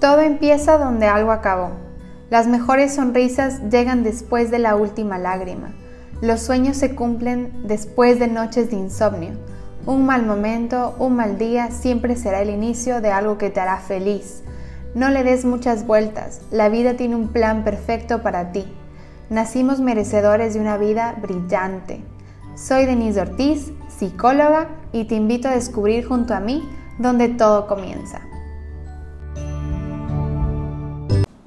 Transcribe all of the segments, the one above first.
Todo empieza donde algo acabó. Las mejores sonrisas llegan después de la última lágrima. Los sueños se cumplen después de noches de insomnio. Un mal momento, un mal día siempre será el inicio de algo que te hará feliz. No le des muchas vueltas, la vida tiene un plan perfecto para ti. Nacimos merecedores de una vida brillante. Soy Denise Ortiz, psicóloga, y te invito a descubrir junto a mí donde todo comienza.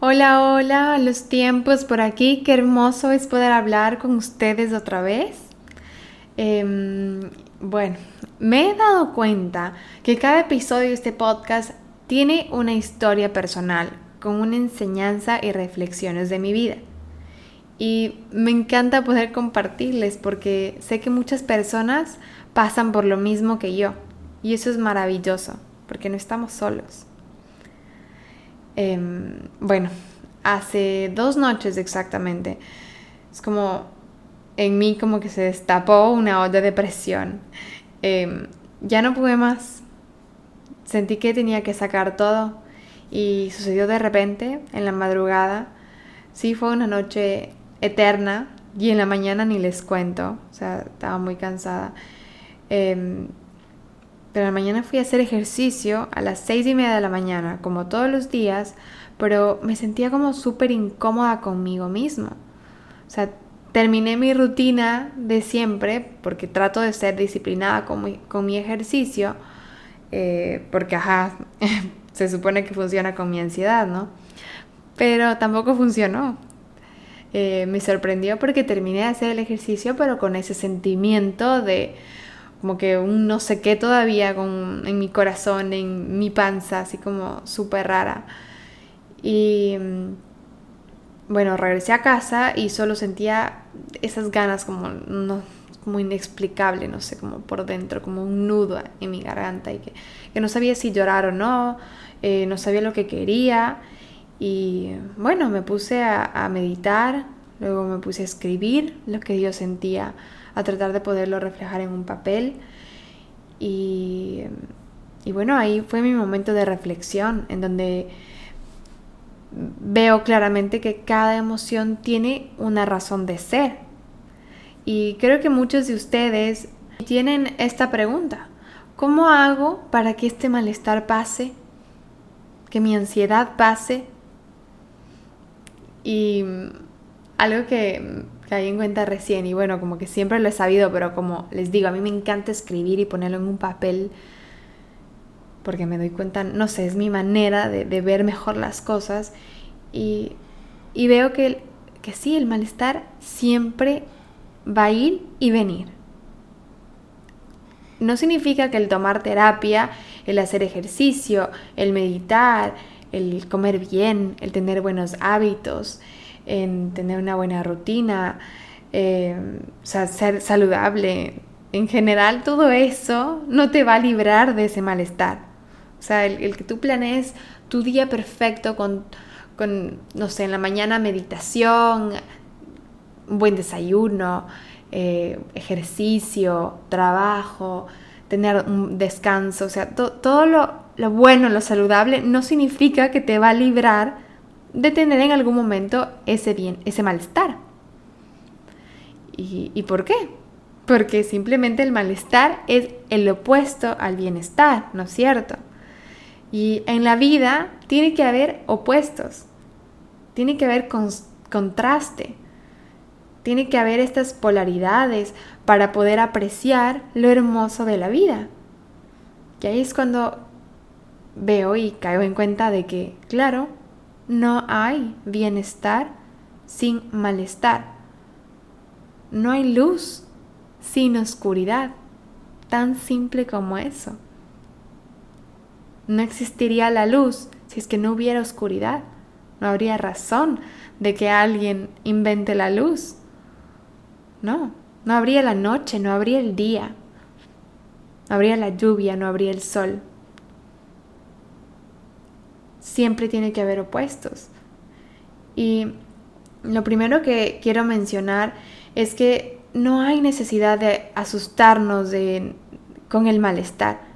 Hola, hola, los tiempos por aquí. Qué hermoso es poder hablar con ustedes otra vez. Em, bueno, me he dado cuenta que cada episodio de este podcast tiene una historia personal, con una enseñanza y reflexiones de mi vida. Y me encanta poder compartirles porque sé que muchas personas pasan por lo mismo que yo. Y eso es maravilloso, porque no estamos solos. Em, bueno, hace dos noches exactamente, es como en mí como que se destapó una olla de presión. Em, ya no pude más. Sentí que tenía que sacar todo y sucedió de repente, en la madrugada. Sí, fue una noche eterna y en la mañana ni les cuento, o sea, estaba muy cansada. Em, pero la mañana fui a hacer ejercicio a las seis y media de la mañana, como todos los días, pero me sentía como súper incómoda conmigo misma. O sea, terminé mi rutina de siempre, porque trato de ser disciplinada con mi, con mi ejercicio, eh, porque, ajá, se supone que funciona con mi ansiedad, ¿no? Pero tampoco funcionó. Eh, me sorprendió porque terminé de hacer el ejercicio, pero con ese sentimiento de como que un no sé qué todavía con, en mi corazón, en mi panza, así como súper rara. Y mm, bueno, regresé a casa y solo sentía esas ganas como, no, como inexplicable, no sé, como por dentro, como un nudo en mi garganta y que, no sabía si llorar o no, eh, no sabía lo que quería. Y bueno, me puse a, a meditar, luego me puse a escribir lo que yo sentía a tratar de poderlo reflejar en un papel. Y, y bueno, ahí fue mi momento de reflexión, en donde veo claramente que cada emoción tiene una razón de ser. Y creo que muchos de ustedes tienen esta pregunta. ¿Cómo hago para que este malestar pase? Que mi ansiedad pase. Y algo que caí en cuenta recién y bueno, como que siempre lo he sabido, pero como les digo, a mí me encanta escribir y ponerlo en un papel porque me doy cuenta, no sé, es mi manera de, ver mejor las cosas y, y veo que, que sí, el malestar siempre va a ir y venir. No significa que el tomar terapia, el hacer ejercicio, el meditar, el comer bien, el tener buenos hábitos, en tener una buena rutina, eh, ser saludable. En general, todo eso no te va a librar de ese malestar. O sea, el, que tú planees tu día perfecto con, con, no sé, en la mañana meditación, un buen desayuno, eh, ejercicio, trabajo, tener un descanso, o sea, todo lo, lo bueno, lo saludable, no significa que te va a librar de tener en algún momento ese bien, ese malestar. ¿Y, ¿Y, por qué? Porque simplemente el malestar es el opuesto al bienestar, ¿no es cierto? Y en la vida tiene que haber opuestos, tiene que haber contraste, tiene que haber estas polaridades para poder apreciar lo hermoso de la vida. Y ahí es cuando veo y caigo en cuenta de que, claro, no hay bienestar sin malestar. No hay luz sin oscuridad. Tan simple como eso. No existiría la luz si es que no hubiera oscuridad. No habría razón de que alguien invente la luz. No, no habría la noche, no habría el día. No habría la lluvia, no habría el sol siempre tiene que haber opuestos. Y lo primero que quiero mencionar es que no hay necesidad de asustarnos con el malestar.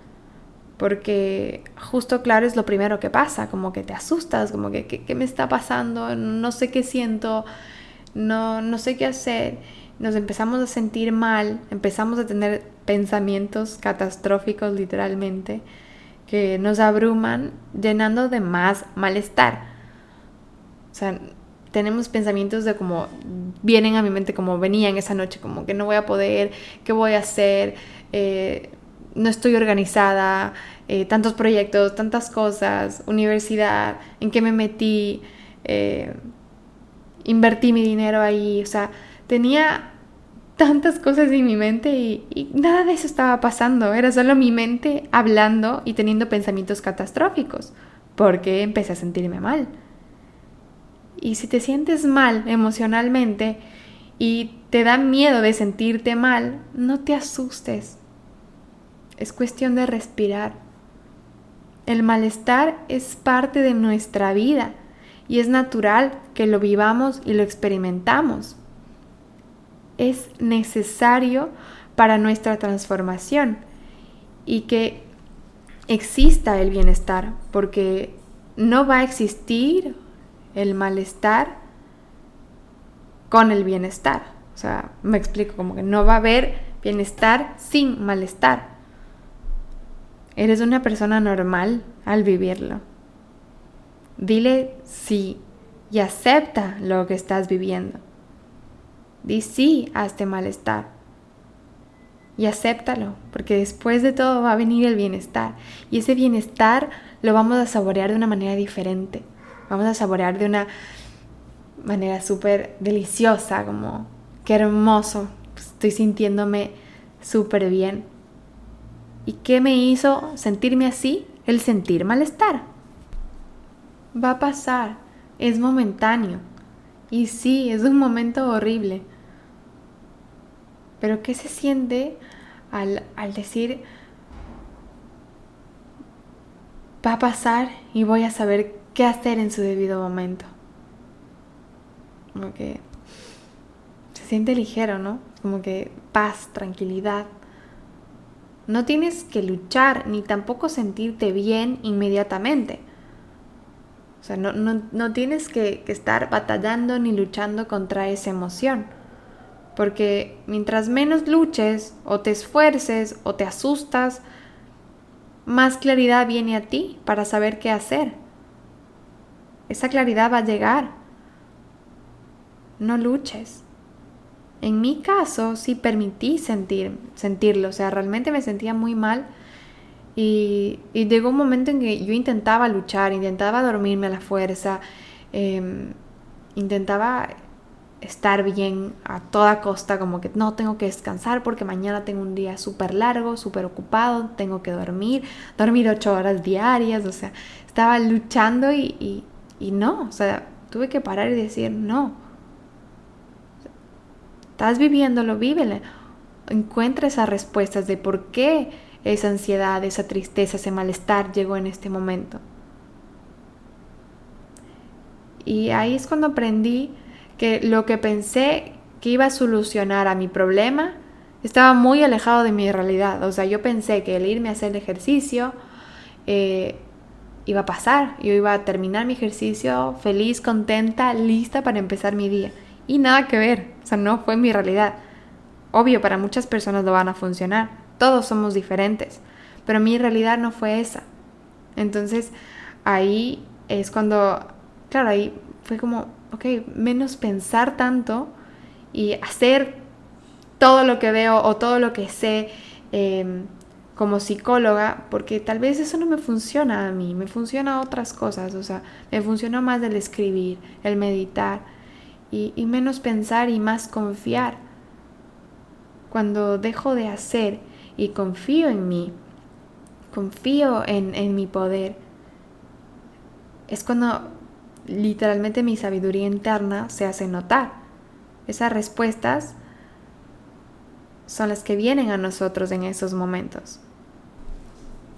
porque justo claro es lo primero que pasa, como que te asustas, como que ¿qué, me está pasando? No sé qué siento, no, no sé qué hacer. Nos empezamos a sentir mal, empezamos a tener pensamientos catastróficos literalmente que nos abruman llenando de más malestar. O sea, tenemos pensamientos de como vienen a mi mente como venían esa noche, como que no voy a poder, qué voy a hacer, eh, no estoy organizada, eh, tantos proyectos, tantas cosas, universidad, en qué me metí, eh, invertí mi dinero ahí, o sea, tenía tantas cosas en mi mente y, nada de eso estaba pasando, era solo mi mente hablando y teniendo pensamientos catastróficos, porque empecé a sentirme mal. Y si te sientes mal emocionalmente y te da miedo de sentirte mal, no te asustes, es cuestión de respirar. El malestar es parte de nuestra vida y es natural que lo vivamos y lo experimentamos. Es necesario para nuestra transformación y que exista el bienestar, porque no va a existir el malestar con el bienestar. O sea, me explico, como que no va a haber bienestar sin malestar. Eres una persona normal al vivirlo. Dile sí y acepta lo que estás viviendo. Di sí a este malestar. Y acéptalo, porque después de todo va a venir el bienestar. Y ese bienestar lo vamos a saborear de una manera diferente. Vamos a saborear de una manera súper deliciosa, como qué hermoso. Estoy sintiéndome súper bien. ¿Y qué me hizo sentirme así? El sentir malestar. Va a pasar, es momentáneo. Y sí, es un momento horrible. Pero ¿qué se siente al, al decir, va a pasar y voy a saber qué hacer en su debido momento? Como que se siente ligero, ¿no? Como que paz, tranquilidad. No tienes que luchar ni tampoco sentirte bien inmediatamente. O sea, no, tienes que, estar batallando ni luchando contra esa emoción. Porque mientras menos luches o te esfuerces o te asustas, más claridad viene a ti para saber qué hacer. Esa claridad va a llegar. No luches. En mi caso, sí permití sentir, sentirlo, o sea, realmente me sentía muy mal y, llegó un momento en que yo intentaba luchar, intentaba dormirme a la fuerza, em, intentaba estar bien a toda costa, como que no tengo que descansar porque mañana tengo un día súper largo, súper ocupado, tengo que dormir, dormir ocho horas diarias, o sea, estaba luchando y, y no, o sea, tuve que parar y decir no Estás viviéndolo, vívele. Encuentra esas respuestas de por qué esa ansiedad, esa tristeza, ese malestar llegó en este momento. Y ahí es cuando aprendí que lo que pensé que iba a solucionar a mi problema estaba muy alejado de mi realidad. O sea, yo pensé que el irme a hacer el ejercicio eh, iba a pasar. Yo iba a terminar mi ejercicio feliz, contenta, lista para empezar mi día. Y nada que ver, o sea, no fue mi realidad. Obvio, para muchas personas lo van a funcionar, todos somos diferentes, pero mi realidad no fue esa. Entonces, ahí es cuando, claro, ahí fue como, ok, menos pensar tanto y hacer todo lo que veo o todo lo que sé em, como psicóloga, porque tal vez eso no me funciona a mí, me funciona otras cosas, o sea, me funciona más el escribir, el meditar, y, menos pensar y más confiar. Cuando dejo de hacer y confío en mí, confío en mi poder, es cuando literalmente mi sabiduría interna se hace notar. Esas respuestas son las que vienen a nosotros en esos momentos.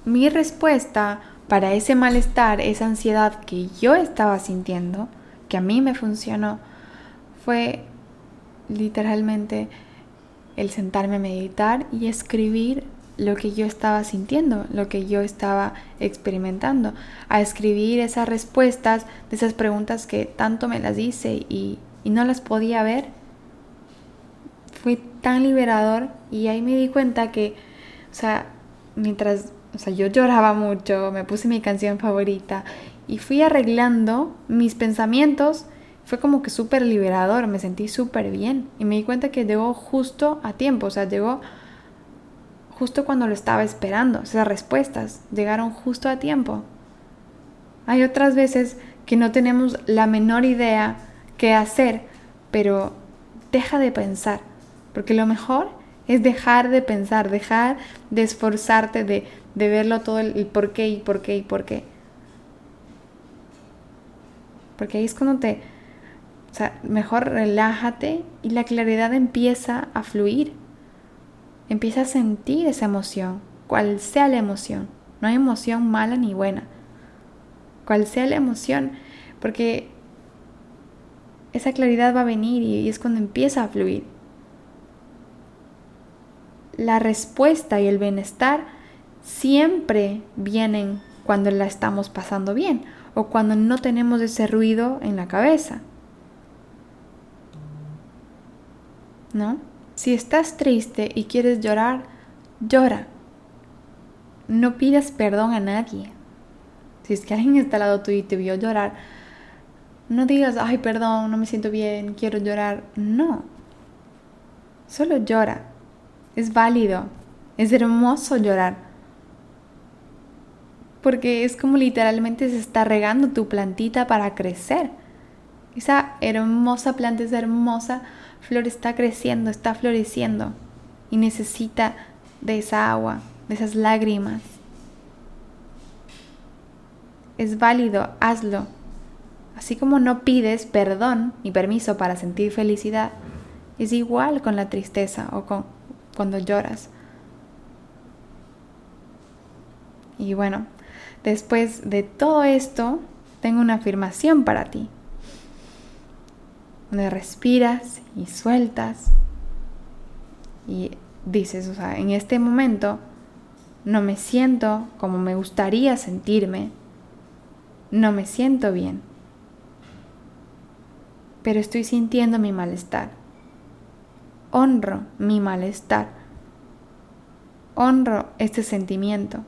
Mi respuesta para ese malestar, esa ansiedad que yo estaba sintiendo, que a mí me funcionó, fue literalmente el sentarme a meditar y escribir lo que yo estaba sintiendo, lo que yo estaba experimentando, a escribir esas respuestas de esas preguntas que tanto me las hice y, no las podía ver. Fue tan liberador y ahí me di cuenta que, o sea, mientras, o sea, yo lloraba mucho, me puse mi canción favorita y fui arreglando mis pensamientos, fue como que súper liberador, me sentí súper bien y me di cuenta que llegó justo a tiempo, o sea, llegó justo cuando lo estaba esperando, esas respuestas llegaron justo a tiempo. Hay otras veces que no tenemos la menor idea qué hacer, pero deja de pensar, porque lo mejor es dejar de pensar, dejar de esforzarte, de, de verlo todo el, el por qué y por qué y por qué. Porque ahí es cuando te, o sea, mejor relájate y la claridad empieza a fluir. Empieza a sentir esa emoción, cual sea la emoción. No hay emoción mala ni buena. Cual sea la emoción, porque esa claridad va a venir y es cuando empieza a fluir. La respuesta y el bienestar siempre vienen cuando la estamos pasando bien o cuando no tenemos ese ruido en la cabeza. ¿No? Si estás triste y quieres llorar, llora. No pidas perdón a nadie. Si es que alguien está al lado tuyo y te vio llorar, no digas, ay, perdón, no me siento bien, quiero llorar. No. Solo llora. Es válido. Es hermoso llorar porque es como literalmente se está regando tu plantita para crecer. Esa hermosa planta, esa hermosa flor está creciendo, está floreciendo y necesita de esa agua, de esas lágrimas. Es válido, hazlo. Así como no pides perdón ni permiso para sentir felicidad, es igual con la tristeza o con cuando lloras. Y bueno, Después de todo esto, tengo una afirmación para ti. Donde respiras y sueltas y dices, o sea, en este momento no me siento como me gustaría sentirme, no me siento bien, pero estoy sintiendo mi malestar. Honro mi malestar. Honro este sentimiento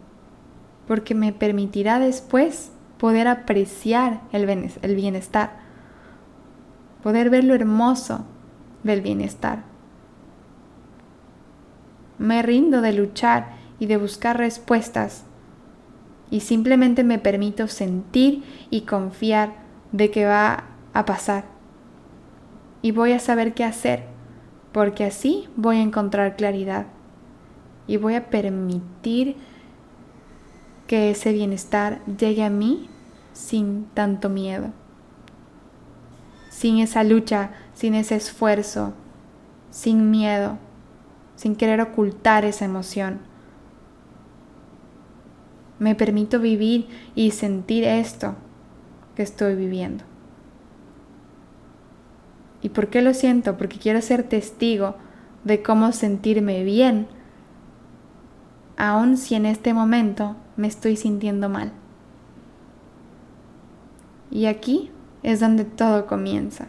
porque me permitirá después poder apreciar el bienestar, poder ver lo hermoso del bienestar. Me rindo de luchar y de buscar respuestas y simplemente me permito sentir y confiar de que va a pasar. Y voy a saber qué hacer, porque así voy a encontrar claridad y voy a permitir que ese bienestar llegue a mí sin tanto miedo, sin esa lucha, sin ese esfuerzo, sin miedo, sin querer ocultar esa emoción. Me permito vivir y sentir esto que estoy viviendo. ¿Y por qué lo siento? Porque quiero ser testigo de cómo sentirme bien, aun si en este momento me estoy sintiendo mal. Y aquí es donde todo comienza.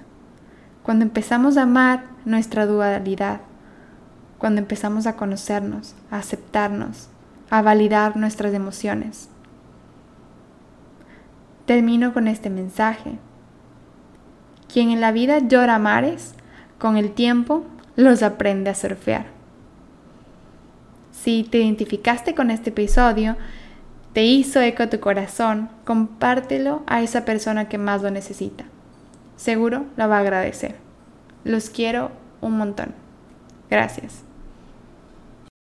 Cuando empezamos a amar nuestra dualidad, cuando empezamos a conocernos, a aceptarnos, a validar nuestras emociones. Termino con este mensaje. Quien en la vida llora mares, con el tiempo los aprende a surfear. Si te identificaste con este episodio, te hizo eco tu corazón, compártelo a esa persona que más lo necesita. Seguro lo va a agradecer. Los quiero un montón. Gracias.